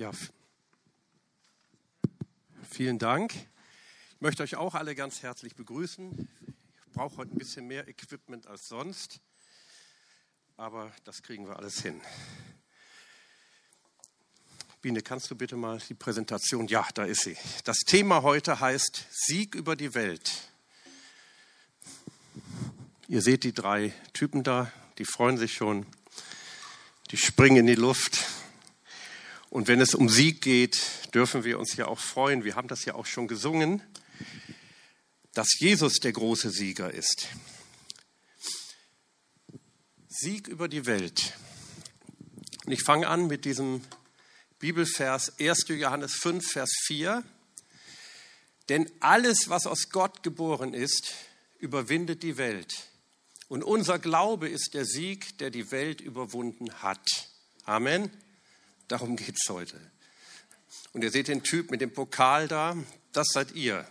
Ja, vielen Dank. Ich möchte euch auch alle ganz herzlich begrüßen. Ich brauche heute ein bisschen mehr Equipment als sonst, aber das kriegen wir alles hin. Biene, kannst du bitte mal die Präsentation? Ja, da ist sie. Das Thema heute heißt Sieg über die Welt. Ihr seht die drei Typen da, die freuen sich schon, die springen in die Luft. Und wenn es um Sieg geht, dürfen wir uns ja auch freuen. Wir haben das ja auch schon gesungen, dass Jesus der große Sieger ist. Sieg über die Welt. Und ich fange an mit diesem Bibelvers 1. Johannes 5, Vers 4. Denn alles, was aus Gott geboren ist, überwindet die Welt. Und unser Glaube ist der Sieg, der die Welt überwunden hat. Amen. Darum geht es heute. Und ihr seht den Typ mit dem Pokal da, das seid ihr.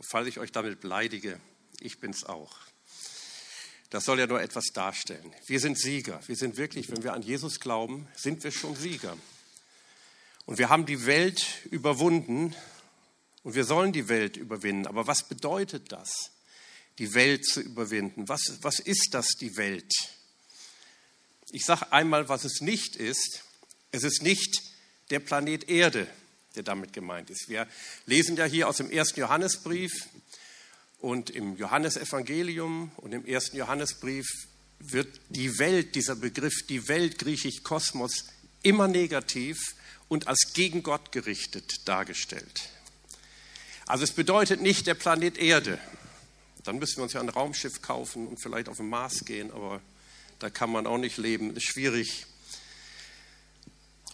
Falls ich euch damit beleidige, ich bin's auch. Das soll ja nur etwas darstellen. Wir sind Sieger. Wir sind wirklich, wenn wir an Jesus glauben, sind wir schon Sieger. Und wir haben die Welt überwunden und wir sollen die Welt überwinden. Aber was bedeutet das, die Welt zu überwinden? Was, was ist das, die Welt? Ich sage einmal, was es nicht ist. Es ist nicht der Planet Erde, der damit gemeint ist. Wir lesen ja hier aus dem ersten Johannesbrief und im Johannesevangelium und im ersten Johannesbrief wird die Welt, dieser Begriff, die Welt, griechisch Kosmos, immer negativ und als gegen Gott gerichtet dargestellt. Also es bedeutet nicht der Planet Erde. Dann müssen wir uns ja ein Raumschiff kaufen und vielleicht auf den Mars gehen, aber da kann man auch nicht leben, das ist schwierig.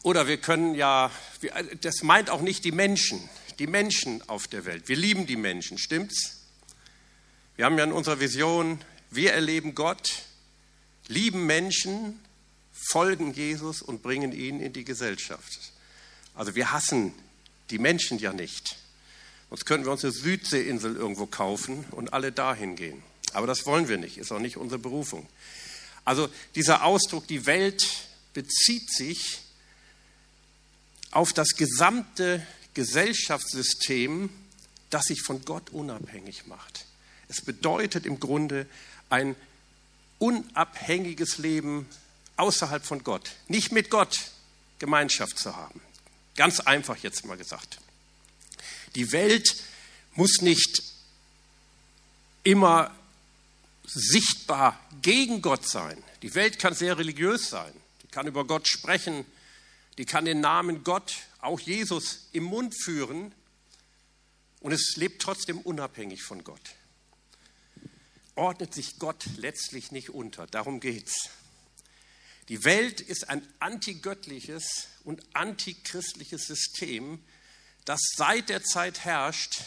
Oder wir können ja, das meint auch nicht die Menschen, die Menschen auf der Welt. Wir lieben die Menschen, stimmt's? Wir haben ja in unserer Vision, wir erleben Gott, lieben Menschen, folgen Jesus und bringen ihn in die Gesellschaft. Also wir hassen die Menschen ja nicht. Sonst könnten wir uns eine Südseeinsel irgendwo kaufen und alle dahin gehen. Aber das wollen wir nicht, ist auch nicht unsere Berufung. Also dieser Ausdruck, die Welt bezieht sich auf das gesamte Gesellschaftssystem, das sich von Gott unabhängig macht. Es bedeutet im Grunde ein unabhängiges Leben außerhalb von Gott, nicht mit Gott Gemeinschaft zu haben. Ganz einfach jetzt mal gesagt. Die Welt muss nicht immer sichtbar gegen Gott sein. Die Welt kann sehr religiös sein. Die kann über Gott sprechen, die kann den Namen Gott, auch Jesus, im Mund führen und es lebt trotzdem unabhängig von Gott. Ordnet sich Gott letztlich nicht unter, darum geht's. Die Welt ist ein antigöttliches und antichristliches System, das seit der Zeit herrscht,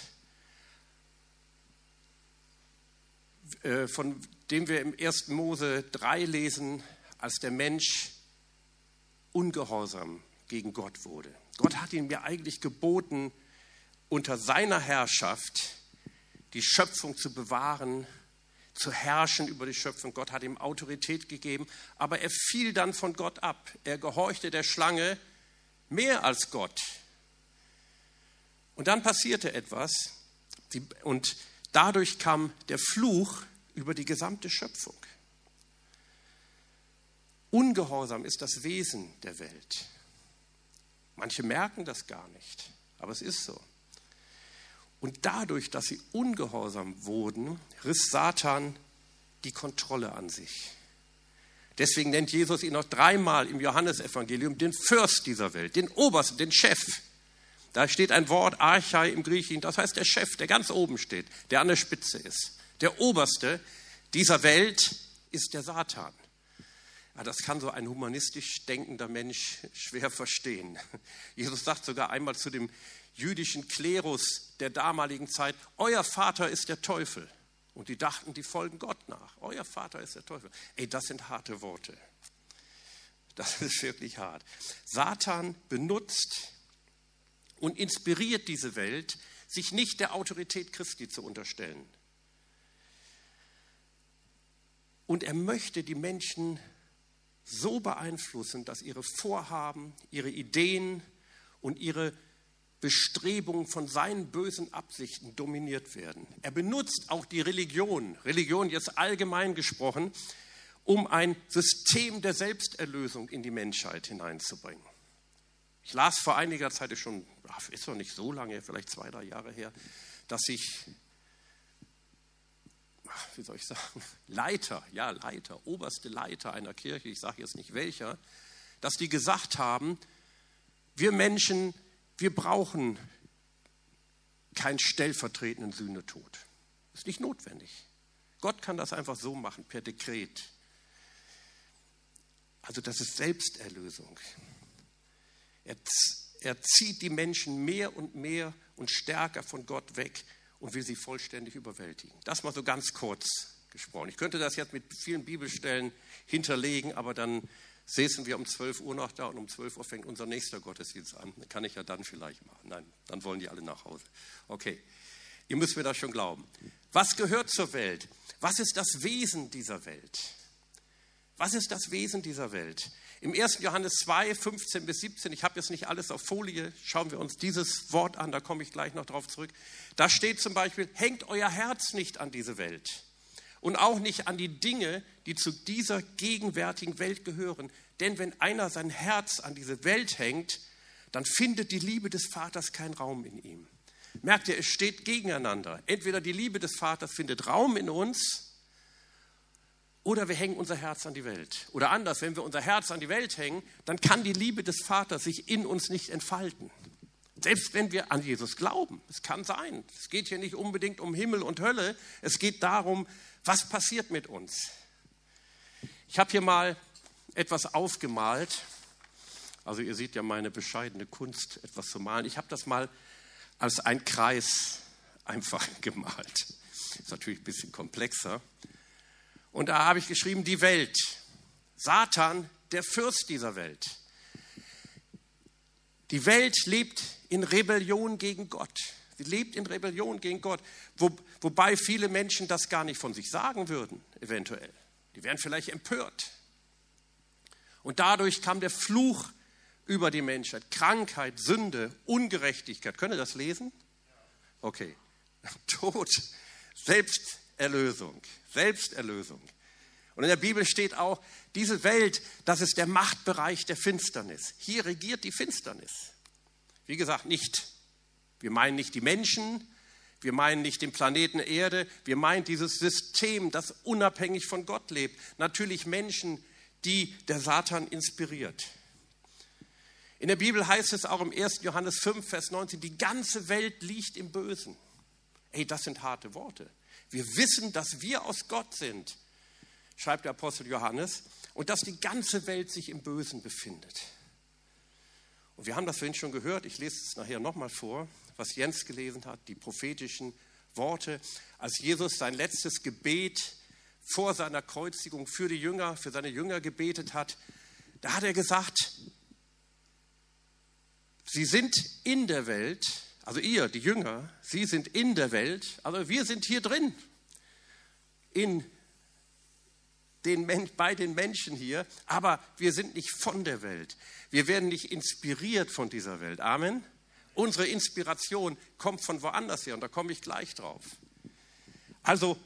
äh, von dem wir im 1. Mose 3 lesen, als der Mensch ungehorsam gegen Gott wurde. Gott hat ihm ja eigentlich geboten, unter seiner Herrschaft die Schöpfung zu bewahren, zu herrschen über die Schöpfung. Gott hat ihm Autorität gegeben, aber er fiel dann von Gott ab. Er gehorchte der Schlange mehr als Gott. Und dann passierte etwas und dadurch kam der Fluch über die gesamte Schöpfung. Ungehorsam ist das Wesen der Welt. Manche merken das gar nicht, aber es ist so. Und dadurch, dass sie ungehorsam wurden, riss Satan die Kontrolle an sich. Deswegen nennt Jesus ihn noch dreimal im Johannesevangelium den Fürst dieser Welt, den Obersten, den Chef. Da steht ein Wort Archai im Griechischen, das heißt der Chef, der ganz oben steht, der an der Spitze ist. Der Oberste dieser Welt ist der Satan. Ja, das kann so ein humanistisch denkender Mensch schwer verstehen. Jesus sagt sogar einmal zu dem jüdischen Klerus der damaligen Zeit, euer Vater ist der Teufel. Und die dachten, die folgen Gott nach. Euer Vater ist der Teufel. Ey, das sind harte Worte. Das ist wirklich hart. Satan benutzt und inspiriert diese Welt, sich nicht der Autorität Christi zu unterstellen. Und er möchte die Menschen so beeinflussen, dass ihre Vorhaben, ihre Ideen und ihre Bestrebungen von seinen bösen Absichten dominiert werden. Er benutzt auch die Religion, Religion jetzt allgemein gesprochen, um ein System der Selbsterlösung in die Menschheit hineinzubringen. Ich las vor einiger Zeit, ist schon, ist noch nicht so lange, vielleicht zwei, drei Jahre her, dass sich, wie soll ich sagen, Leiter, ja Leiter, oberste Leiter einer Kirche, ich sage jetzt nicht welcher, dass die gesagt haben, wir Menschen wir brauchen keinen stellvertretenden Sühnetod. Ist nicht notwendig. Gott kann das einfach so machen, per Dekret. Also das ist Selbsterlösung. Er, er zieht die Menschen mehr und mehr und stärker von Gott weg und will sie vollständig überwältigen. Das mal so ganz kurz gesprochen. Ich könnte das jetzt mit vielen Bibelstellen hinterlegen, aber dann säßen wir um 12 Uhr noch da und um 12 Uhr fängt unser nächster Gottesdienst an. Kann ich ja dann vielleicht machen. Nein, dann wollen die alle nach Hause. Okay, ihr müsst mir das schon glauben. Was gehört zur Welt? Was ist das Wesen dieser Welt? Was ist das Wesen dieser Welt? Im 1. Johannes 2, 15 bis 17, ich habe jetzt nicht alles auf Folie, schauen wir uns dieses Wort an, da komme ich gleich noch drauf zurück. Da steht zum Beispiel, hängt euer Herz nicht an diese Welt und auch nicht an die Dinge, die zu dieser gegenwärtigen Welt gehören. Denn wenn einer sein Herz an diese Welt hängt, dann findet die Liebe des Vaters keinen Raum in ihm. Merkt ihr, es steht gegeneinander. Entweder die Liebe des Vaters findet Raum in uns oder wir hängen unser Herz an die Welt. Oder anders, wenn wir unser Herz an die Welt hängen, dann kann die Liebe des Vaters sich in uns nicht entfalten. Selbst wenn wir an Jesus glauben, es kann sein. Es geht hier nicht unbedingt um Himmel und Hölle, es geht darum, was passiert mit uns. Ich habe hier mal etwas aufgemalt. Also ihr seht ja meine bescheidene Kunst, etwas zu malen. Ich habe das mal als ein Kreis einfach gemalt. Ist natürlich ein bisschen komplexer. Und da habe ich geschrieben, die Welt. Satan, der Fürst dieser Welt. Die Welt lebt in Rebellion gegen Gott. Sie lebt in Rebellion gegen Gott, wo, wobei viele Menschen das gar nicht von sich sagen würden, eventuell. Die wären vielleicht empört. Und dadurch kam der Fluch über die Menschheit. Krankheit, Sünde, Ungerechtigkeit. Könnt ihr das lesen? Okay. Tod, Selbsterlösung. Selbsterlösung. Und in der Bibel steht auch, diese Welt, das ist der Machtbereich der Finsternis. Hier regiert die Finsternis. Wie gesagt, nicht, wir meinen nicht die Menschen, wir meinen nicht den Planeten Erde, wir meinen dieses System, das unabhängig von Gott lebt. Natürlich Menschen, die der Satan inspiriert. In der Bibel heißt es auch im 1. Johannes 5, Vers 19, die ganze Welt liegt im Bösen. Ey, das sind harte Worte. Wir wissen, dass wir aus Gott sind, schreibt der Apostel Johannes, und dass die ganze Welt sich im Bösen befindet. Und wir haben das vorhin schon gehört, ich lese es nachher nochmal vor, was Jens gelesen hat, die prophetischen Worte, als Jesus sein letztes Gebet vor seiner Kreuzigung für die Jünger, für seine Jünger gebetet hat, da hat er gesagt, sie sind in der Welt, also ihr, die Jünger, sie sind in der Welt, aber wir sind hier drin, in den, bei den Menschen hier, aber wir sind nicht von der Welt. Wir werden nicht inspiriert von dieser Welt. Amen. Unsere Inspiration kommt von woanders her und da komme ich gleich drauf. Also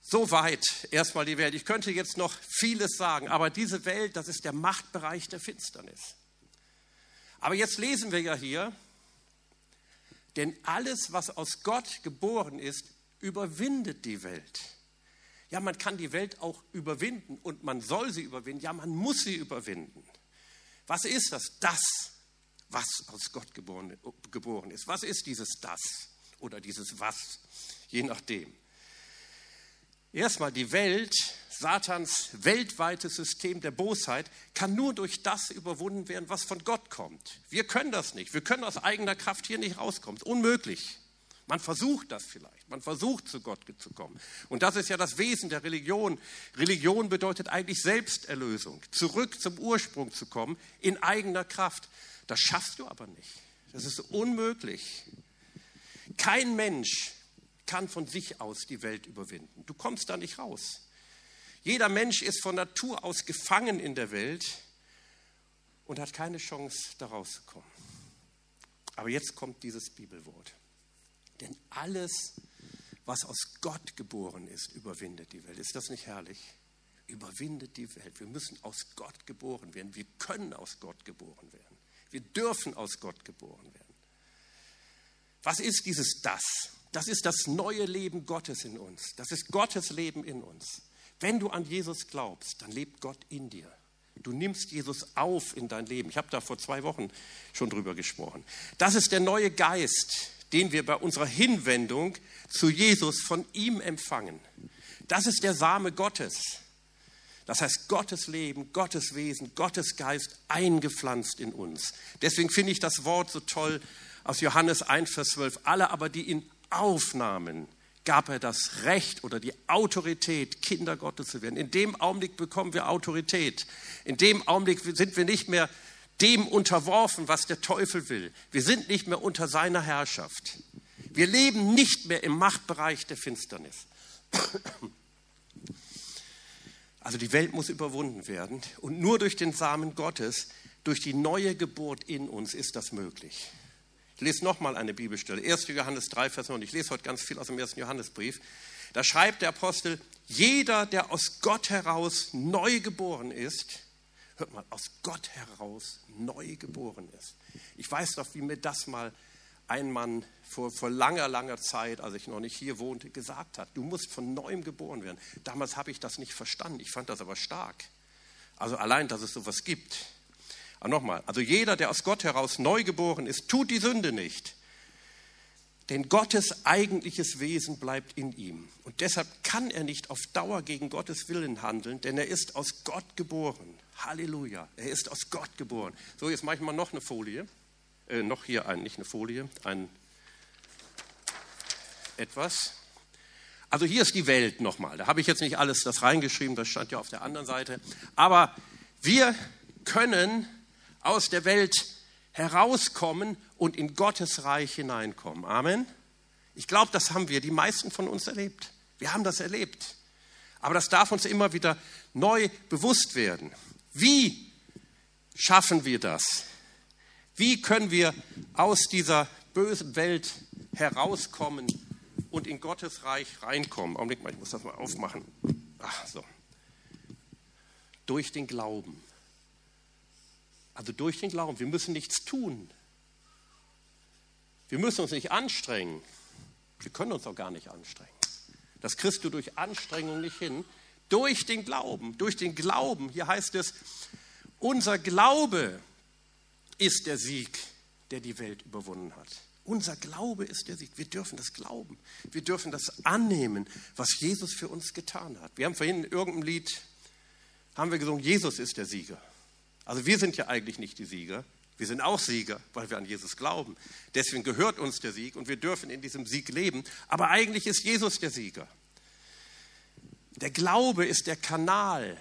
Soweit erstmal die Welt. Ich könnte jetzt noch vieles sagen, aber diese Welt, das ist der Machtbereich der Finsternis. Aber jetzt lesen wir ja hier, denn alles, was aus Gott geboren ist, überwindet die Welt. Ja, man kann die Welt auch überwinden und man soll sie überwinden. Ja, man muss sie überwinden. Was ist das? Das, was aus Gott geboren, geboren ist. Was ist dieses Das oder dieses Was? Je nachdem. Erstmal die Welt, Satans weltweites System der Bosheit, kann nur durch das überwunden werden, was von Gott kommt. Wir können das nicht. Wir können aus eigener Kraft hier nicht rauskommen. Unmöglich. Man versucht das vielleicht. Man versucht zu Gott zu kommen. Und das ist ja das Wesen der Religion. Religion bedeutet eigentlich Selbsterlösung. Zurück zum Ursprung zu kommen in eigener Kraft. Das schaffst du aber nicht. Das ist unmöglich. Kein Mensch kann von sich aus die Welt überwinden. Du kommst da nicht raus. Jeder Mensch ist von Natur aus gefangen in der Welt und hat keine Chance, da rauszukommen. Aber jetzt kommt dieses Bibelwort. Denn alles, was aus Gott geboren ist, überwindet die Welt. Ist das nicht herrlich? Überwindet die Welt. Wir müssen aus Gott geboren werden. Wir können aus Gott geboren werden. Wir dürfen aus Gott geboren werden. Was ist dieses Das? Das ist das neue Leben Gottes in uns. Das ist Gottes Leben in uns. Wenn du an Jesus glaubst, dann lebt Gott in dir. Du nimmst Jesus auf in dein Leben. Ich habe da vor zwei Wochen schon drüber gesprochen. Das ist der neue Geist, den wir bei unserer Hinwendung zu Jesus von ihm empfangen. Das ist der Same Gottes. Das heißt, Gottes Leben, Gottes Wesen, Gottes Geist eingepflanzt in uns. Deswegen finde ich das Wort so toll aus Johannes 1, Vers 12. Alle aber, die ihn aufnahmen, gab er das Recht oder die Autorität, Kinder Gottes zu werden. In dem Augenblick bekommen wir Autorität. In dem Augenblick sind wir nicht mehr dem unterworfen, was der Teufel will. Wir sind nicht mehr unter seiner Herrschaft. Wir leben nicht mehr im Machtbereich der Finsternis. Also die Welt muss überwunden werden und nur durch den Samen Gottes, durch die neue Geburt in uns ist das möglich. Ich lese nochmal eine Bibelstelle, 1. Johannes 3, Vers 9. Ich lese heute ganz viel aus dem 1. Johannesbrief. Da schreibt der Apostel, jeder, der aus Gott heraus neu geboren ist, hört mal, aus Gott heraus neu geboren ist. Ich weiß doch, wie mir das mal ein Mann vor, vor langer, langer Zeit, als ich noch nicht hier wohnte, gesagt hat. Du musst von neuem geboren werden. Damals habe ich das nicht verstanden. Ich fand das aber stark. Also allein, dass es sowas gibt. Aber nochmal, also jeder, der aus Gott heraus neu geboren ist, tut die Sünde nicht. Denn Gottes eigentliches Wesen bleibt in ihm. Und deshalb kann er nicht auf Dauer gegen Gottes Willen handeln, denn er ist aus Gott geboren. Halleluja, er ist aus Gott geboren. So, jetzt mache ich mal noch eine Folie. Äh, noch hier ein, nicht eine Folie, ein etwas. Also hier ist die Welt nochmal. Da habe ich jetzt nicht alles das reingeschrieben, das stand ja auf der anderen Seite. Aber wir können aus der Welt herauskommen und in Gottes Reich hineinkommen. Amen. Ich glaube, das haben wir, die meisten von uns erlebt. Wir haben das erlebt. Aber das darf uns immer wieder neu bewusst werden. Wie schaffen wir das? Wie können wir aus dieser bösen Welt herauskommen und in Gottes Reich reinkommen? Augenblick mal, ich muss das mal aufmachen. Ach so. Durch den Glauben. Also durch den Glauben. Wir müssen nichts tun. Wir müssen uns nicht anstrengen. Wir können uns auch gar nicht anstrengen. Das kriegst du durch Anstrengung nicht hin. Durch den Glauben, durch den Glauben. Hier heißt es, unser Glaube ist der Sieg, der die Welt überwunden hat. Unser Glaube ist der Sieg. Wir dürfen das glauben. Wir dürfen das annehmen, was Jesus für uns getan hat. Wir haben vorhin in irgendeinem Lied, haben wir gesungen, Jesus ist der Sieger. Also wir sind ja eigentlich nicht die Sieger. Wir sind auch Sieger, weil wir an Jesus glauben. Deswegen gehört uns der Sieg und wir dürfen in diesem Sieg leben. Aber eigentlich ist Jesus der Sieger. Der Glaube ist der Kanal,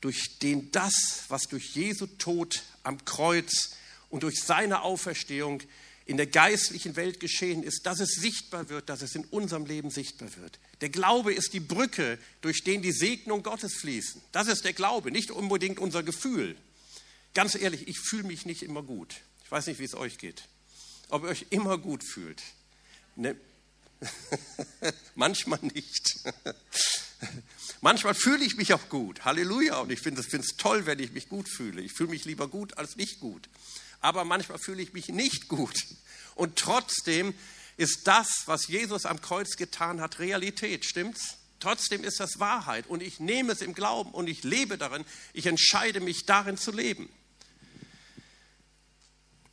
durch den das, was durch Jesu Tod am Kreuz und durch seine Auferstehung in der geistlichen Welt geschehen ist, dass es sichtbar wird, dass es in unserem Leben sichtbar wird. Der Glaube ist die Brücke, durch den die Segnung Gottes fließen. Das ist der Glaube, nicht unbedingt unser Gefühl. Ganz ehrlich, ich fühle mich nicht immer gut. Ich weiß nicht, wie es euch geht. Ob ihr euch immer gut fühlt. Ne? Manchmal nicht. Manchmal fühle ich mich auch gut. Halleluja. Und ich finde es toll, wenn ich mich gut fühle. Ich fühle mich lieber gut als nicht gut aber manchmal fühle ich mich nicht gut. Und trotzdem ist das, was Jesus am Kreuz getan hat, Realität, stimmt's? Trotzdem ist das Wahrheit und ich nehme es im Glauben und ich lebe darin. Ich entscheide mich darin zu leben.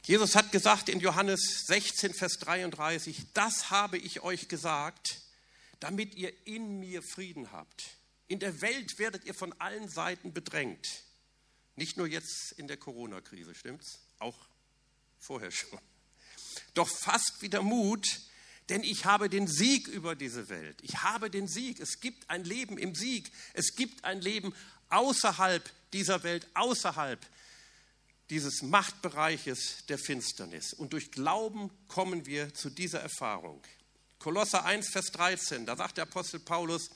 Jesus hat gesagt in Johannes 16, Vers 33, das habe ich euch gesagt, damit ihr in mir Frieden habt. In der Welt werdet ihr von allen Seiten bedrängt. Nicht nur jetzt in der Corona-Krise, stimmt's? Auch vorher schon. Doch fasst wieder Mut, denn ich habe den Sieg über diese Welt. Ich habe den Sieg. Es gibt ein Leben im Sieg. Es gibt ein Leben außerhalb dieser Welt, außerhalb dieses Machtbereiches der Finsternis. Und durch Glauben kommen wir zu dieser Erfahrung. Kolosser 1, Vers 13, da sagt der Apostel Paulus,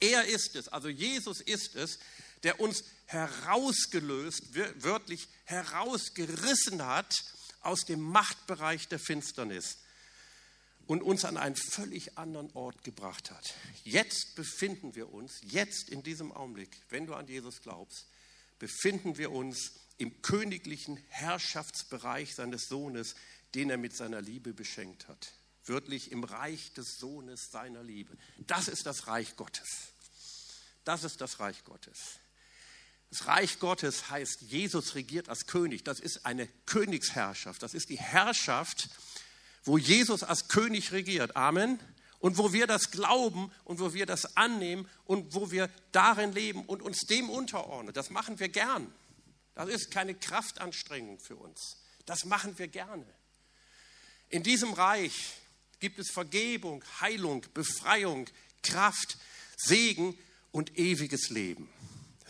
er ist es, also Jesus ist es, der uns herausgelöst, wörtlich herausgerissen hat aus dem Machtbereich der Finsternis und uns an einen völlig anderen Ort gebracht hat. Jetzt befinden wir uns, jetzt in diesem Augenblick, wenn du an Jesus glaubst, befinden wir uns im königlichen Herrschaftsbereich seines Sohnes, den er mit seiner Liebe beschenkt hat. Wörtlich im Reich des Sohnes seiner Liebe. Das ist das Reich Gottes. Das ist das Reich Gottes. Das Reich Gottes heißt, Jesus regiert als König. Das ist eine Königsherrschaft. Das ist die Herrschaft, wo Jesus als König regiert. Amen. Und wo wir das glauben und wo wir das annehmen und wo wir darin leben und uns dem unterordnen. Das machen wir gern. Das ist keine Kraftanstrengung für uns. Das machen wir gerne. In diesem Reich gibt es Vergebung, Heilung, Befreiung, Kraft, Segen und ewiges Leben.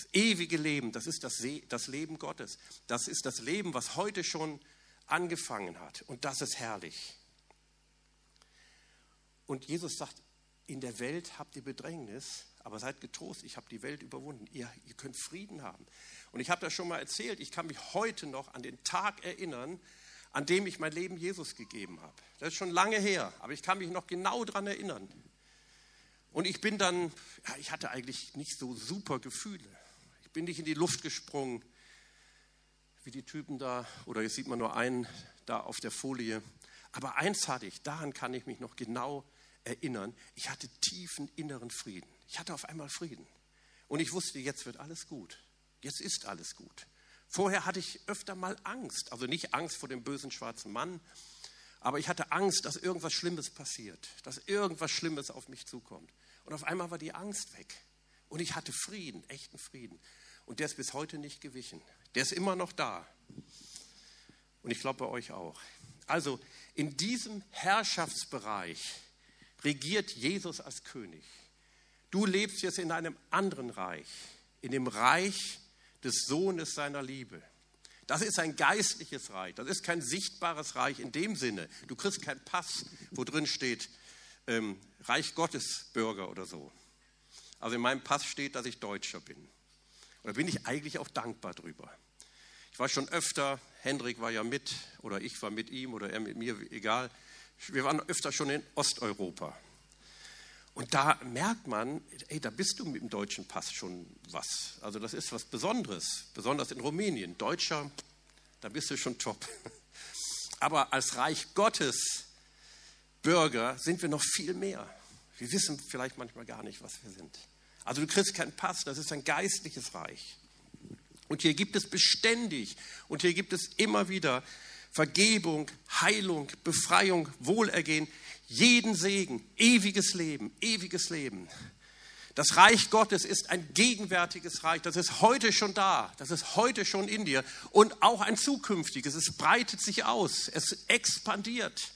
Das ewige Leben, das ist das, das Leben Gottes. Das ist das Leben, was heute schon angefangen hat. Und das ist herrlich. Und Jesus sagt, in der Welt habt ihr Bedrängnis, aber seid getrost, ich habe die Welt überwunden. Ihr, ihr könnt Frieden haben. Und ich habe das schon mal erzählt, ich kann mich heute noch an den Tag erinnern, an dem ich mein Leben Jesus gegeben habe. Das ist schon lange her, aber ich kann mich noch genau daran erinnern. Und ich bin dann, ja, ich hatte eigentlich nicht so super Gefühle. Ich bin nicht in die Luft gesprungen, wie die Typen da, oder jetzt sieht man nur einen da auf der Folie. Aber eins hatte ich, daran kann ich mich noch genau erinnern. Ich hatte tiefen inneren Frieden. Ich hatte auf einmal Frieden. Und ich wusste, jetzt wird alles gut. Jetzt ist alles gut. Vorher hatte ich öfter mal Angst. Also nicht Angst vor dem bösen schwarzen Mann, aber ich hatte Angst, dass irgendwas Schlimmes passiert, dass irgendwas Schlimmes auf mich zukommt. Und auf einmal war die Angst weg. Und ich hatte Frieden, echten Frieden. Und der ist bis heute nicht gewichen. Der ist immer noch da. Und ich glaube bei euch auch. Also in diesem Herrschaftsbereich regiert Jesus als König. Du lebst jetzt in einem anderen Reich, in dem Reich des Sohnes seiner Liebe. Das ist ein geistliches Reich. Das ist kein sichtbares Reich in dem Sinne. Du kriegst keinen Pass, wo drin steht ähm, Reich Gottes Bürger oder so. Also in meinem Pass steht, dass ich Deutscher bin. Und da bin ich eigentlich auch dankbar drüber. Ich war schon öfter, Hendrik war ja mit, oder ich war mit ihm, oder er mit mir, egal. Wir waren öfter schon in Osteuropa. Und da merkt man, ey, da bist du mit dem deutschen Pass schon was. Also das ist was Besonderes, besonders in Rumänien. Deutscher, da bist du schon top. Aber als Reich Gottes Bürger sind wir noch viel mehr. Wir wissen vielleicht manchmal gar nicht, was wir sind. Also du kriegst keinen Pass, das ist ein geistliches Reich. Und hier gibt es beständig und hier gibt es immer wieder Vergebung, Heilung, Befreiung, Wohlergehen, jeden Segen, ewiges Leben, ewiges Leben. Das Reich Gottes ist ein gegenwärtiges Reich, das ist heute schon da, das ist heute schon in dir und auch ein zukünftiges. Es breitet sich aus, es expandiert.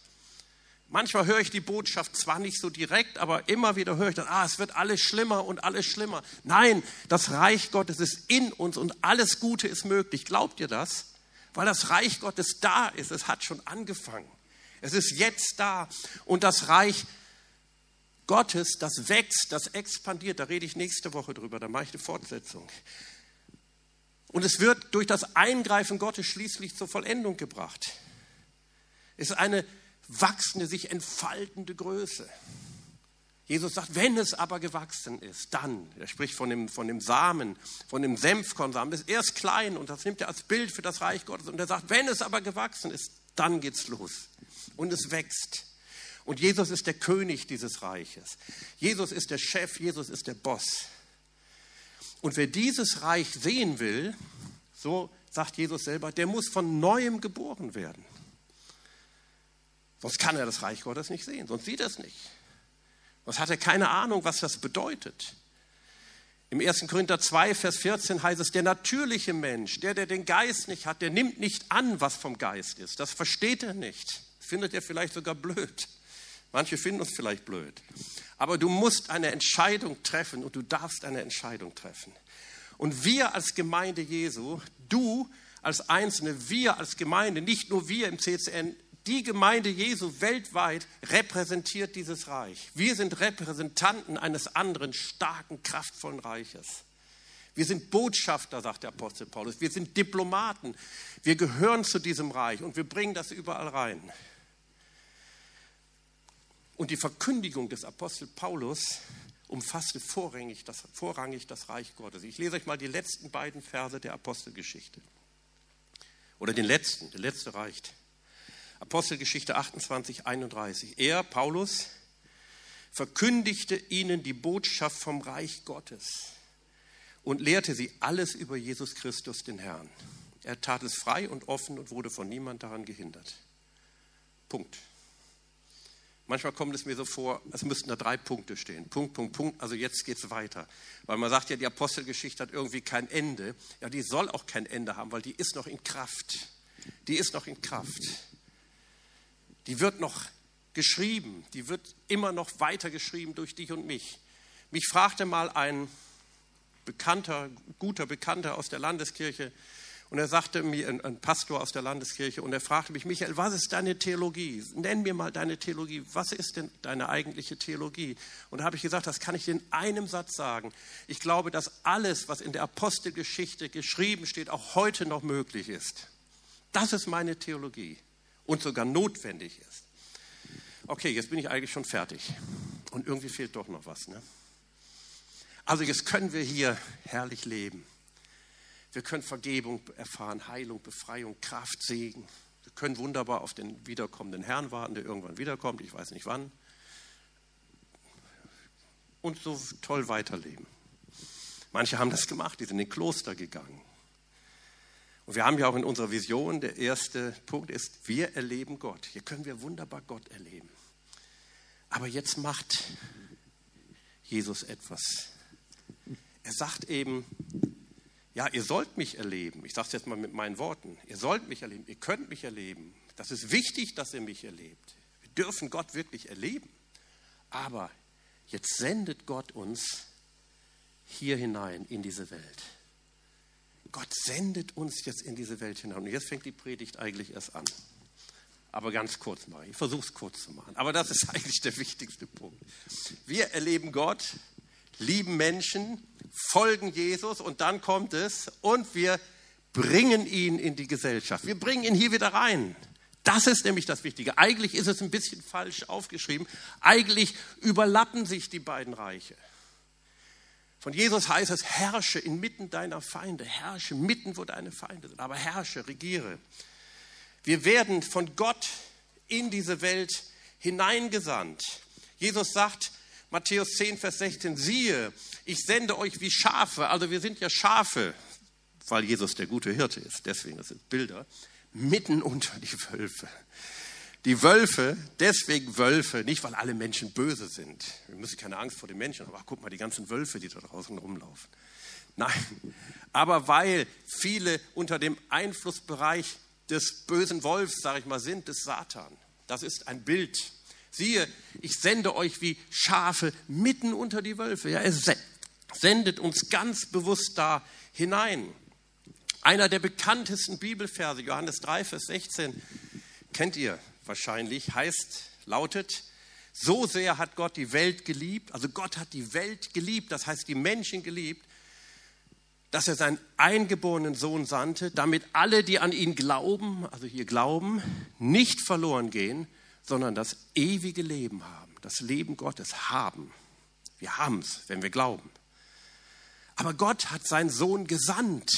Manchmal höre ich die Botschaft zwar nicht so direkt, aber immer wieder höre ich dann, ah, es wird alles schlimmer und alles schlimmer. Nein, das Reich Gottes ist in uns und alles Gute ist möglich. Glaubt ihr das? Weil das Reich Gottes da ist, es hat schon angefangen. Es ist jetzt da und das Reich Gottes, das wächst, das expandiert. Da rede ich nächste Woche drüber, da mache ich eine Fortsetzung. Und es wird durch das Eingreifen Gottes schließlich zur Vollendung gebracht. Es ist eine wachsende, sich entfaltende Größe. Jesus sagt, wenn es aber gewachsen ist, dann, er spricht von dem, von dem Samen, von dem Senfkornsamen, ist erst klein und das nimmt er als Bild für das Reich Gottes. Und er sagt, wenn es aber gewachsen ist, dann geht's los. Und es wächst. Und Jesus ist der König dieses Reiches. Jesus ist der Chef, Jesus ist der Boss. Und wer dieses Reich sehen will, so sagt Jesus selber, der muss von neuem geboren werden. Sonst kann er das Reich Gottes nicht sehen, sonst sieht er es nicht. Sonst hat er keine Ahnung, was das bedeutet. Im 1. Korinther 2, Vers 14 heißt es, der natürliche Mensch, der, der den Geist nicht hat, der nimmt nicht an, was vom Geist ist. Das versteht er nicht. Das findet er vielleicht sogar blöd. Manche finden uns vielleicht blöd. Aber du musst eine Entscheidung treffen und du darfst eine Entscheidung treffen. Und wir als Gemeinde Jesu, du als Einzelne, wir als Gemeinde, nicht nur wir im CCN, die Gemeinde Jesu weltweit repräsentiert dieses Reich. Wir sind Repräsentanten eines anderen starken, kraftvollen Reiches. Wir sind Botschafter, sagt der Apostel Paulus. Wir sind Diplomaten. Wir gehören zu diesem Reich und wir bringen das überall rein. Und die Verkündigung des Apostel Paulus umfasste vorrangig das, vorrangig das Reich Gottes. Ich lese euch mal die letzten beiden Verse der Apostelgeschichte. Oder den letzten, der letzte reicht. Apostelgeschichte 28, 31. Er, Paulus, verkündigte ihnen die Botschaft vom Reich Gottes und lehrte sie alles über Jesus Christus, den Herrn. Er tat es frei und offen und wurde von niemand daran gehindert. Punkt. Manchmal kommt es mir so vor, es müssten da drei Punkte stehen. Punkt, Punkt, Punkt. Also jetzt geht es weiter. Weil man sagt ja, die Apostelgeschichte hat irgendwie kein Ende. Ja, die soll auch kein Ende haben, weil die ist noch in Kraft. Die ist noch in Kraft. Die wird noch geschrieben. Die wird immer noch weiter geschrieben durch dich und mich. Mich fragte mal ein Bekannter, guter Bekannter aus der Landeskirche, und er sagte mir, ein, Pastor aus der Landeskirche, und er fragte mich, Michael, was ist deine Theologie? Nenn mir mal deine Theologie. Was ist denn deine eigentliche Theologie? Und da habe ich gesagt, das kann ich in einem Satz sagen. Ich glaube, dass alles, was in der Apostelgeschichte geschrieben steht, auch heute noch möglich ist. Das ist meine Theologie und sogar notwendig ist. Okay, jetzt bin ich eigentlich schon fertig. Und irgendwie fehlt doch noch was. Ne? Also jetzt können wir hier herrlich leben. Wir können Vergebung erfahren, Heilung, Befreiung, Kraft, Segen. Wir können wunderbar auf den wiederkommenden Herrn warten, der irgendwann wiederkommt, ich weiß nicht wann. Und so toll weiterleben. Manche haben das gemacht, die sind in den Kloster gegangen. Und wir haben ja auch in unserer Vision, der erste Punkt ist, wir erleben Gott. Hier können wir wunderbar Gott erleben. Aber jetzt macht Jesus etwas. Er sagt eben, ja, ihr sollt mich erleben. Ich sage es jetzt mal mit meinen Worten. Ihr sollt mich erleben. Ihr könnt mich erleben. Das ist wichtig, dass ihr mich erlebt. Wir dürfen Gott wirklich erleben. Aber jetzt sendet Gott uns hier hinein in diese Welt. Gott sendet uns jetzt in diese Welt hinein. Und jetzt fängt die Predigt eigentlich erst an. Aber ganz kurz mal. Ich versuche es kurz zu machen. Aber das ist eigentlich der wichtigste Punkt. Wir erleben Gott, lieben Menschen, folgen Jesus und dann kommt es und wir bringen ihn in die Gesellschaft. Wir bringen ihn hier wieder rein. Das ist nämlich das Wichtige. Eigentlich ist es ein bisschen falsch aufgeschrieben. Eigentlich überlappen sich die beiden Reiche. Von Jesus heißt es, herrsche inmitten deiner Feinde, herrsche mitten, wo deine Feinde sind, aber herrsche, regiere. Wir werden von Gott in diese Welt hineingesandt. Jesus sagt, Matthäus 10, Vers 16, siehe, ich sende euch wie Schafe, also wir sind ja Schafe, weil Jesus der gute Hirte ist, deswegen das sind Bilder, mitten unter die Wölfe. Die Wölfe, deswegen Wölfe, nicht weil alle Menschen böse sind. Wir müssen keine Angst vor den Menschen, aber guck mal, die ganzen Wölfe, die da draußen rumlaufen. Nein, aber weil viele unter dem Einflussbereich des bösen Wolfs, sage ich mal, sind, des Satan. Das ist ein Bild siehe, ich sende euch wie Schafe mitten unter die Wölfe. Ja, er sendet uns ganz bewusst da hinein. Einer der bekanntesten Bibelverse, Johannes 3, Vers 16, kennt ihr wahrscheinlich, heißt, lautet, so sehr hat Gott die Welt geliebt, also Gott hat die Welt geliebt, das heißt die Menschen geliebt, dass er seinen eingeborenen Sohn sandte, damit alle, die an ihn glauben, also hier glauben, nicht verloren gehen, sondern das ewige Leben haben, das Leben Gottes haben. Wir haben es, wenn wir glauben. Aber Gott hat seinen Sohn gesandt.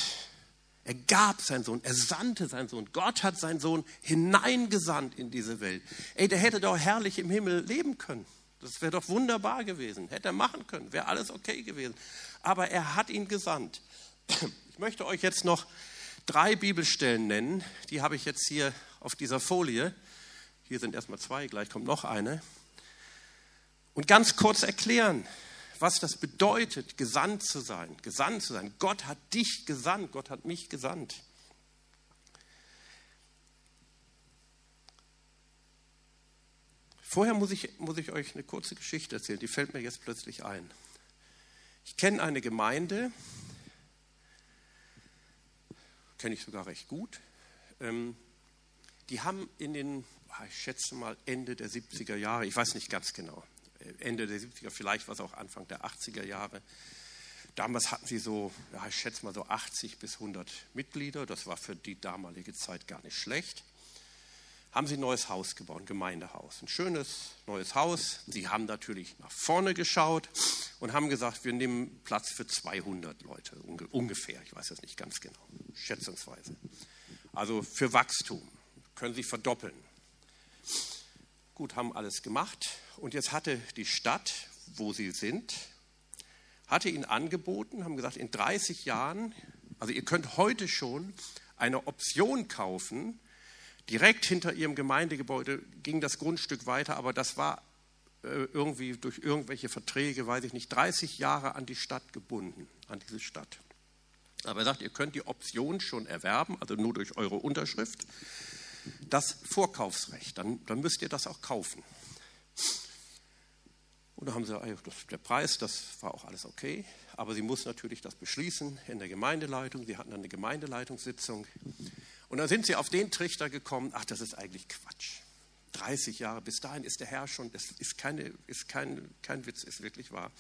Er gab seinen Sohn, er sandte seinen Sohn. Gott hat seinen Sohn hineingesandt in diese Welt. Ey, der hätte doch herrlich im Himmel leben können. Das wäre doch wunderbar gewesen. Hätte er machen können, wäre alles okay gewesen. Aber er hat ihn gesandt. Ich möchte euch jetzt noch drei Bibelstellen nennen. Die habe ich jetzt hier auf dieser Folie. Hier sind erstmal zwei, gleich kommt noch eine. Und ganz kurz erklären, was das bedeutet, gesandt zu sein. Gesandt zu sein. Gott hat dich gesandt, Gott hat mich gesandt. Vorher muss ich, muss ich euch eine kurze Geschichte erzählen, die fällt mir jetzt plötzlich ein. Ich kenne eine Gemeinde, kenne ich sogar recht gut. Ähm, die haben in den Ah, ich schätze mal Ende der 70er Jahre, ich weiß nicht ganz genau, Ende der 70er, vielleicht war es auch Anfang der 80er Jahre, damals hatten sie so, ja, ich schätze mal so 80 bis 100 Mitglieder. Das war für die damalige Zeit gar nicht schlecht. Haben sie ein neues Haus gebaut, ein Gemeindehaus. Ein schönes neues Haus. Sie haben natürlich nach vorne geschaut und haben gesagt, wir nehmen Platz für 200 Leute ungefähr. Ich weiß das nicht ganz genau, schätzungsweise. Also für Wachstum können sie verdoppeln. Gut, haben alles gemacht. Und jetzt hatte die Stadt, wo sie sind, hatte ihnen angeboten, haben gesagt, in 30 Jahren, also ihr könnt heute schon eine Option kaufen, direkt hinter ihrem Gemeindegebäude ging das Grundstück weiter, aber das war äh, irgendwie durch irgendwelche Verträge, weiß ich nicht, 30 Jahre an die Stadt gebunden, an diese Stadt. Aber er sagt, ihr könnt die Option schon erwerben, also nur durch eure Unterschrift, das Vorkaufsrecht, dann, dann müsst ihr das auch kaufen. Und da haben sie, der Preis, das war auch alles okay, aber sie muss natürlich das beschließen in der Gemeindeleitung. Sie hatten dann eine Gemeindeleitungssitzung. Und dann sind sie auf den Trichter gekommen, ach, das ist eigentlich Quatsch. 30 Jahre, bis dahin ist der Herr schon, das ist, keine, ist kein, kein Witz, ist wirklich wahr.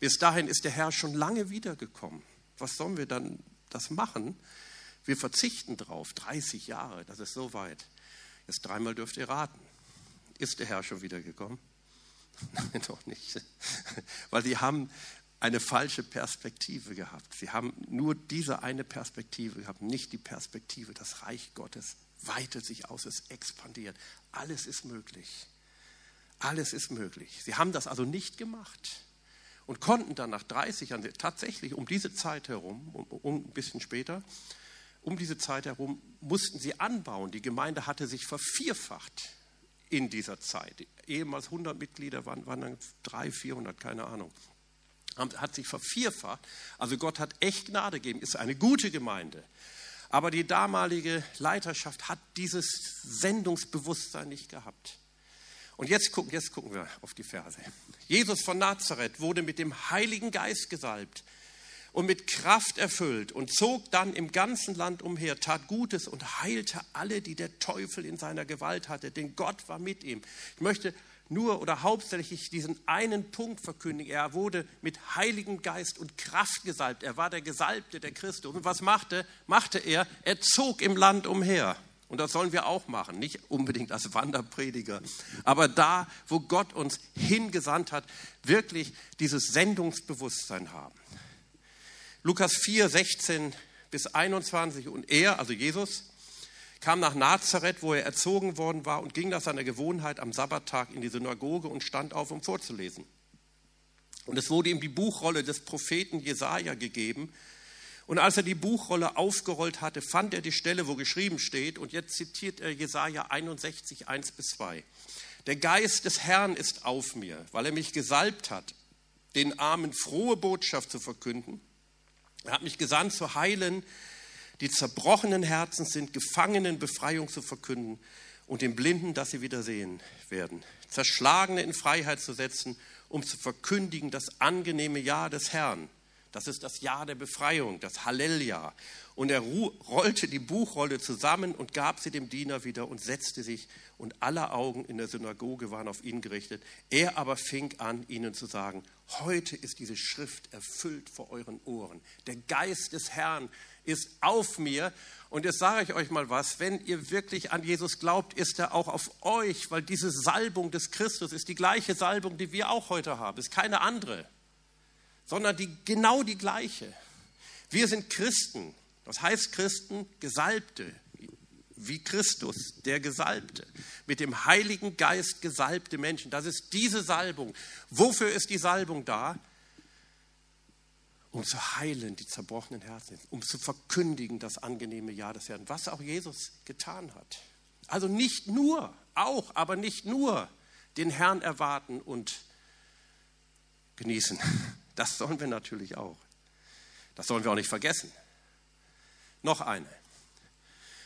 Bis dahin ist der Herr schon lange wiedergekommen. Was sollen wir dann das machen? Wir verzichten drauf, 30 Jahre, das ist so weit. Jetzt dreimal dürft ihr raten. Ist der Herr schon wiedergekommen? Nein, doch nicht. Weil sie haben eine falsche Perspektive gehabt. Sie haben nur diese eine Perspektive gehabt, nicht die Perspektive, das Reich Gottes weitet sich aus, es expandiert. Alles ist möglich. Alles ist möglich. Sie haben das also nicht gemacht und konnten dann nach 30 Jahren tatsächlich um diese Zeit herum, um, um, ein bisschen später, um diese Zeit herum mussten sie anbauen. Die Gemeinde hatte sich vervierfacht in dieser Zeit. Ehemals 100 Mitglieder waren, waren dann 300, 400, keine Ahnung. Hat sich vervierfacht. Also Gott hat echt Gnade gegeben, ist eine gute Gemeinde. Aber die damalige Leiterschaft hat dieses Sendungsbewusstsein nicht gehabt. Und jetzt gucken, jetzt gucken wir auf die Verse. Jesus von Nazareth wurde mit dem Heiligen Geist gesalbt und mit Kraft erfüllt und zog dann im ganzen Land umher, tat Gutes und heilte alle, die der Teufel in seiner Gewalt hatte, denn Gott war mit ihm. Ich möchte nur oder hauptsächlich diesen einen Punkt verkündigen. Er wurde mit Heiligen Geist und Kraft gesalbt. Er war der Gesalbte der Christus. Und was machte, machte er? Er zog im Land umher. Und das sollen wir auch machen, nicht unbedingt als Wanderprediger, aber da, wo Gott uns hingesandt hat, wirklich dieses Sendungsbewusstsein haben. Lukas 4, 16 bis 21. Und er, also Jesus, kam nach Nazareth, wo er erzogen worden war, und ging nach seiner Gewohnheit am Sabbattag in die Synagoge und stand auf, um vorzulesen. Und es wurde ihm die Buchrolle des Propheten Jesaja gegeben. Und als er die Buchrolle aufgerollt hatte, fand er die Stelle, wo geschrieben steht, und jetzt zitiert er Jesaja 61, 1 bis 2. Der Geist des Herrn ist auf mir, weil er mich gesalbt hat, den Armen frohe Botschaft zu verkünden er hat mich gesandt zu heilen, die zerbrochenen Herzen sind, Gefangenen Befreiung zu verkünden und den Blinden, dass sie wieder sehen werden. Zerschlagene in Freiheit zu setzen, um zu verkündigen das angenehme Jahr des Herrn. Das ist das Jahr der Befreiung, das Halleljahr. Und er rollte die Buchrolle zusammen und gab sie dem Diener wieder und setzte sich. Und alle Augen in der Synagoge waren auf ihn gerichtet. Er aber fing an, ihnen zu sagen, heute ist diese Schrift erfüllt vor euren Ohren. Der Geist des Herrn ist auf mir. Und jetzt sage ich euch mal was, wenn ihr wirklich an Jesus glaubt, ist er auch auf euch, weil diese Salbung des Christus ist die gleiche Salbung, die wir auch heute haben, ist keine andere sondern die, genau die gleiche. Wir sind Christen. Was heißt Christen? Gesalbte, wie Christus, der Gesalbte, mit dem Heiligen Geist gesalbte Menschen. Das ist diese Salbung. Wofür ist die Salbung da? Um zu heilen die zerbrochenen Herzen, um zu verkündigen das angenehme Jahr des Herrn, was auch Jesus getan hat. Also nicht nur, auch, aber nicht nur den Herrn erwarten und genießen, das sollen wir natürlich auch. Das sollen wir auch nicht vergessen. Noch eine.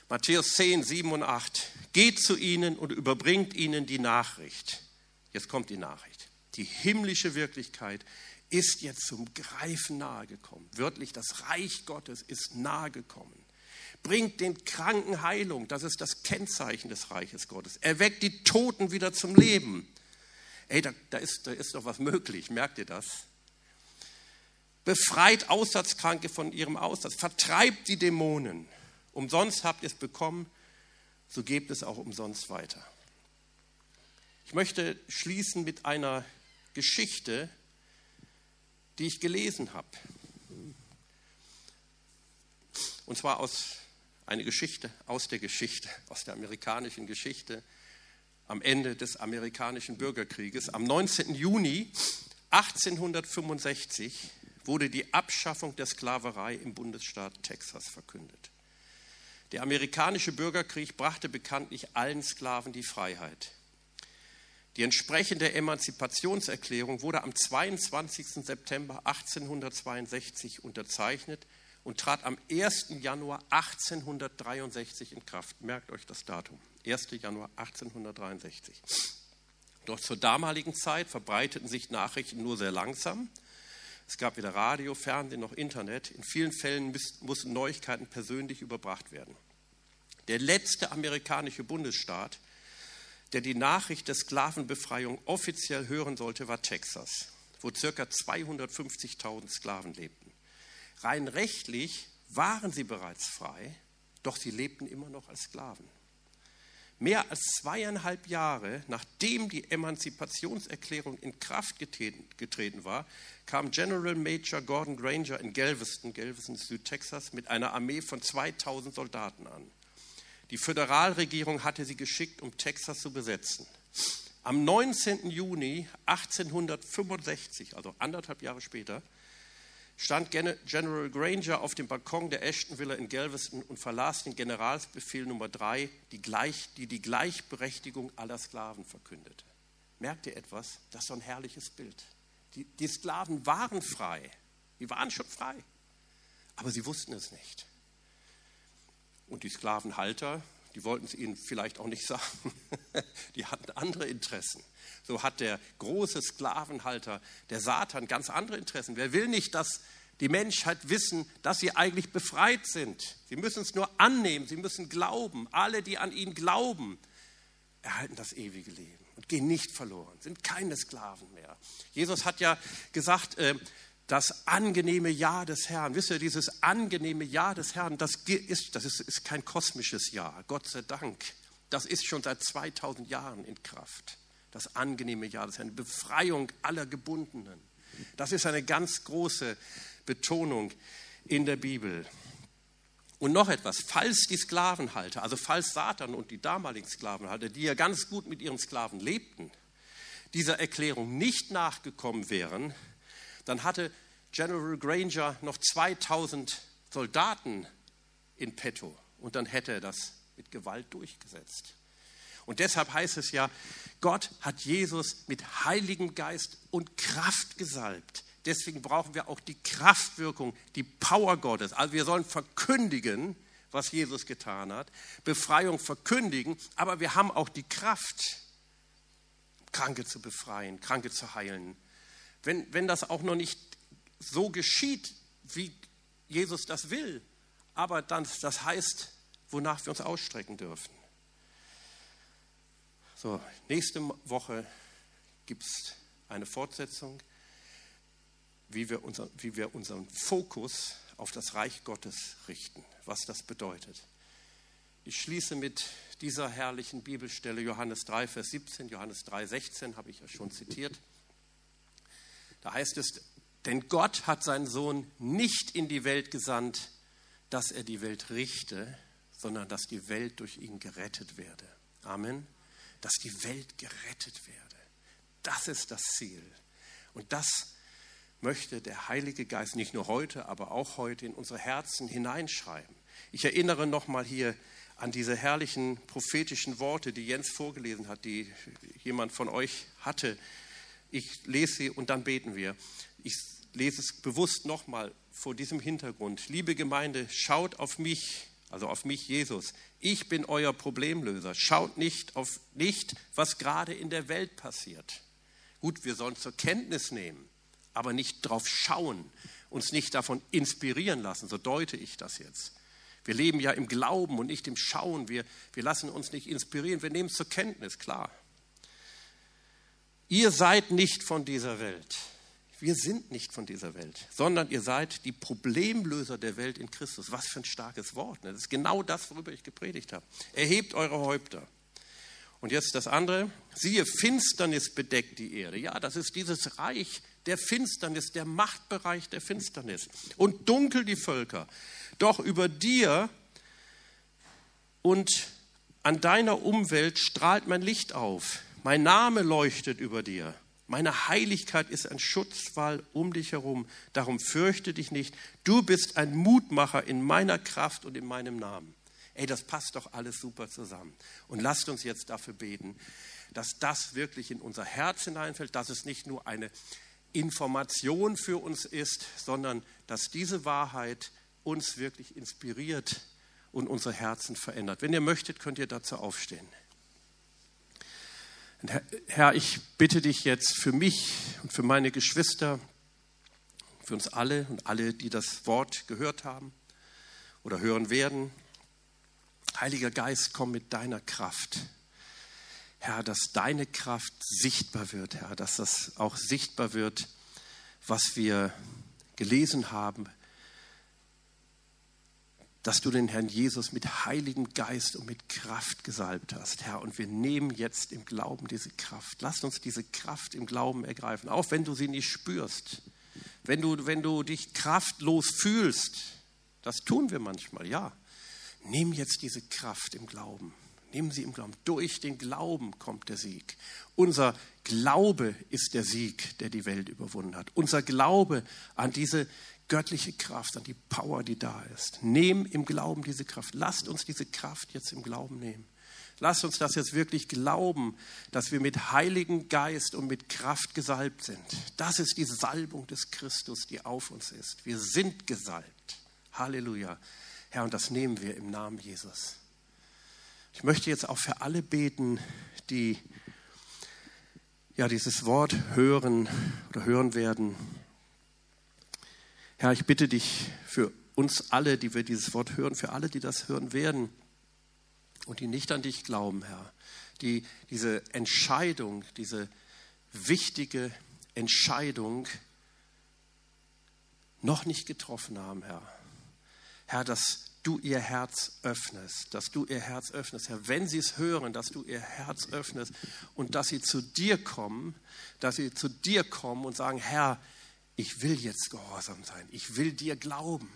Matthäus 10, 7 und 8. Geht zu ihnen und überbringt ihnen die Nachricht. Jetzt kommt die Nachricht. Die himmlische Wirklichkeit ist jetzt zum Greifen nahe gekommen. Wörtlich, das Reich Gottes ist nahe gekommen. Bringt den Kranken Heilung, das ist das Kennzeichen des Reiches Gottes. Erweckt die Toten wieder zum Leben. Ey, da, da, ist, da ist doch was möglich, merkt ihr das? Befreit Aussatzkranke von ihrem Aussatz, vertreibt die Dämonen. Umsonst habt ihr es bekommen, so gebt es auch umsonst weiter. Ich möchte schließen mit einer Geschichte, die ich gelesen habe. Und zwar aus einer Geschichte aus der Geschichte, aus der amerikanischen Geschichte am Ende des amerikanischen Bürgerkrieges. Am 19. Juni 1865 wurde die Abschaffung der Sklaverei im Bundesstaat Texas verkündet. Der amerikanische Bürgerkrieg brachte bekanntlich allen Sklaven die Freiheit. Die entsprechende Emanzipationserklärung wurde am 22. September 1862 unterzeichnet und trat am 1. Januar 1863 in Kraft. Merkt euch das Datum. 1. Januar 1863. Doch zur damaligen Zeit verbreiteten sich Nachrichten nur sehr langsam. Es gab weder Radio, Fernsehen noch Internet. In vielen Fällen mussten Neuigkeiten persönlich überbracht werden. Der letzte amerikanische Bundesstaat, der die Nachricht der Sklavenbefreiung offiziell hören sollte, war Texas, wo ca. 250.000 Sklaven lebten. Rein rechtlich waren sie bereits frei, doch sie lebten immer noch als Sklaven. Mehr als zweieinhalb Jahre nachdem die Emanzipationserklärung in Kraft getreten war, kam General Major Gordon Granger in Galveston, Galveston, Südtexas, mit einer Armee von 2000 Soldaten an. Die Föderalregierung hatte sie geschickt, um Texas zu besetzen. Am 19. Juni 1865, also anderthalb Jahre später, stand General Granger auf dem Balkon der Ashton Villa in Galveston und verlas den Generalsbefehl Nummer 3, die, gleich, die die Gleichberechtigung aller Sklaven verkündete. Merkt ihr etwas? Das ist so ein herrliches Bild. Die, die Sklaven waren frei. Die waren schon frei. Aber sie wussten es nicht. Und die Sklavenhalter, die wollten es ihnen vielleicht auch nicht sagen. die hatten andere Interessen. So hat der große Sklavenhalter, der Satan, ganz andere Interessen. Wer will nicht, dass die Menschheit wissen, dass sie eigentlich befreit sind? Sie müssen es nur annehmen, sie müssen glauben. Alle, die an ihn glauben, erhalten das ewige Leben und gehen nicht verloren, sind keine Sklaven mehr. Jesus hat ja gesagt, äh, das angenehme Ja des Herrn. Wisst ihr, dieses angenehme Ja des Herrn, das ist, das ist, ist kein kosmisches Ja, Gott sei Dank. Das ist schon seit 2000 Jahren in Kraft. Das angenehme Ja des Herrn, Befreiung aller Gebundenen. Das ist eine ganz große Betonung in der Bibel. Und noch etwas, falls die Sklavenhalter, also falls Satan und die damaligen Sklavenhalter, die ja ganz gut mit ihren Sklaven lebten, dieser Erklärung nicht nachgekommen wären, dann hatte General Granger noch 2000 Soldaten in petto und dann hätte er das mit Gewalt durchgesetzt. Und deshalb heißt es ja, Gott hat Jesus mit Heiligem Geist und Kraft gesalbt. Deswegen brauchen wir auch die Kraftwirkung, die Power Gottes. Also wir sollen verkündigen, was Jesus getan hat, Befreiung verkündigen, aber wir haben auch die Kraft, Kranke zu befreien, Kranke zu heilen, wenn, wenn das auch noch nicht so geschieht, wie Jesus das will, aber dann, das heißt, wonach wir uns ausstrecken dürfen. So, nächste Woche gibt es eine Fortsetzung, wie wir, unser, wie wir unseren Fokus auf das Reich Gottes richten, was das bedeutet. Ich schließe mit dieser herrlichen Bibelstelle Johannes 3, Vers 17, Johannes 3, 16 habe ich ja schon zitiert. Da heißt es, denn Gott hat seinen Sohn nicht in die Welt gesandt, dass er die Welt richte, sondern dass die Welt durch ihn gerettet werde. Amen. Dass die Welt gerettet werde. Das ist das Ziel. Und das möchte der Heilige Geist nicht nur heute, aber auch heute in unsere Herzen hineinschreiben. Ich erinnere nochmal hier an diese herrlichen prophetischen Worte, die Jens vorgelesen hat, die jemand von euch hatte ich lese sie und dann beten wir. Ich lese es bewusst nochmal vor diesem Hintergrund. Liebe Gemeinde, schaut auf mich, also auf mich, Jesus. Ich bin euer Problemlöser. Schaut nicht auf nicht, was gerade in der Welt passiert. Gut, wir sollen zur Kenntnis nehmen, aber nicht drauf schauen, uns nicht davon inspirieren lassen. So deute ich das jetzt. Wir leben ja im Glauben und nicht im Schauen. Wir, wir lassen uns nicht inspirieren. Wir nehmen es zur Kenntnis, klar. Ihr seid nicht von dieser Welt. Wir sind nicht von dieser Welt, sondern ihr seid die Problemlöser der Welt in Christus. Was für ein starkes Wort. Ne? Das ist genau das, worüber ich gepredigt habe. Erhebt eure Häupter. Und jetzt das andere. Siehe, Finsternis bedeckt die Erde. Ja, das ist dieses Reich der Finsternis, der Machtbereich der Finsternis. Und dunkel die Völker. Doch über dir und an deiner Umwelt strahlt mein Licht auf. Mein Name leuchtet über dir. Meine Heiligkeit ist ein Schutzwall um dich herum. Darum fürchte dich nicht. Du bist ein Mutmacher in meiner Kraft und in meinem Namen. Ey, das passt doch alles super zusammen. Und lasst uns jetzt dafür beten, dass das wirklich in unser Herz hineinfällt, dass es nicht nur eine Information für uns ist, sondern dass diese Wahrheit uns wirklich inspiriert und unser Herzen verändert. Wenn ihr möchtet, könnt ihr dazu aufstehen. Herr, ich bitte dich jetzt für mich und für meine Geschwister, für uns alle und alle, die das Wort gehört haben oder hören werden. Heiliger Geist, komm mit deiner Kraft. Herr, dass deine Kraft sichtbar wird, Herr, dass das auch sichtbar wird, was wir gelesen haben, dass du den Herrn Jesus mit Heiligem Geist und mit Kraft gesalbt hast, Herr. Und wir nehmen jetzt im Glauben diese Kraft. Lass uns diese Kraft im Glauben ergreifen, auch wenn du sie nicht spürst. Wenn du, wenn du dich kraftlos fühlst, das tun wir manchmal, ja. Nimm jetzt diese Kraft im Glauben. Nimm sie im Glauben. Durch den Glauben kommt der Sieg. Unser Glaube ist der Sieg, der die Welt überwunden hat. Unser Glaube an diese göttliche Kraft, an die Power, die da ist. Nehm im Glauben diese Kraft. Lasst uns diese Kraft jetzt im Glauben nehmen. Lasst uns das jetzt wirklich glauben, dass wir mit Heiligen Geist und mit Kraft gesalbt sind. Das ist die Salbung des Christus, die auf uns ist. Wir sind gesalbt. Halleluja. Herr, und das nehmen wir im Namen Jesus. Ich möchte jetzt auch für alle beten, die ja dieses Wort hören oder hören werden Herr, ich bitte dich für uns alle, die wir dieses Wort hören, für alle, die das hören werden und die nicht an dich glauben, Herr, die diese Entscheidung, diese wichtige Entscheidung noch nicht getroffen haben, Herr. Herr, dass du ihr Herz öffnest, dass du ihr Herz öffnest, Herr, wenn sie es hören, dass du ihr Herz öffnest und dass sie zu dir kommen, dass sie zu dir kommen und sagen, Herr, ich will jetzt gehorsam sein. Ich will dir glauben.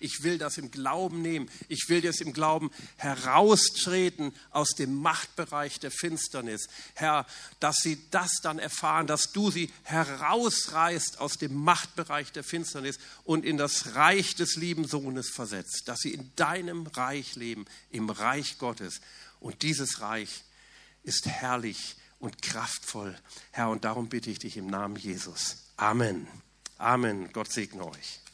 Ich will das im Glauben nehmen. Ich will das im Glauben heraustreten aus dem Machtbereich der Finsternis. Herr, dass sie das dann erfahren, dass du sie herausreißt aus dem Machtbereich der Finsternis und in das Reich des lieben Sohnes versetzt. Dass sie in deinem Reich leben, im Reich Gottes. Und dieses Reich ist herrlich und kraftvoll. Herr, und darum bitte ich dich im Namen Jesus. Amen. Amen. Gott segne euch.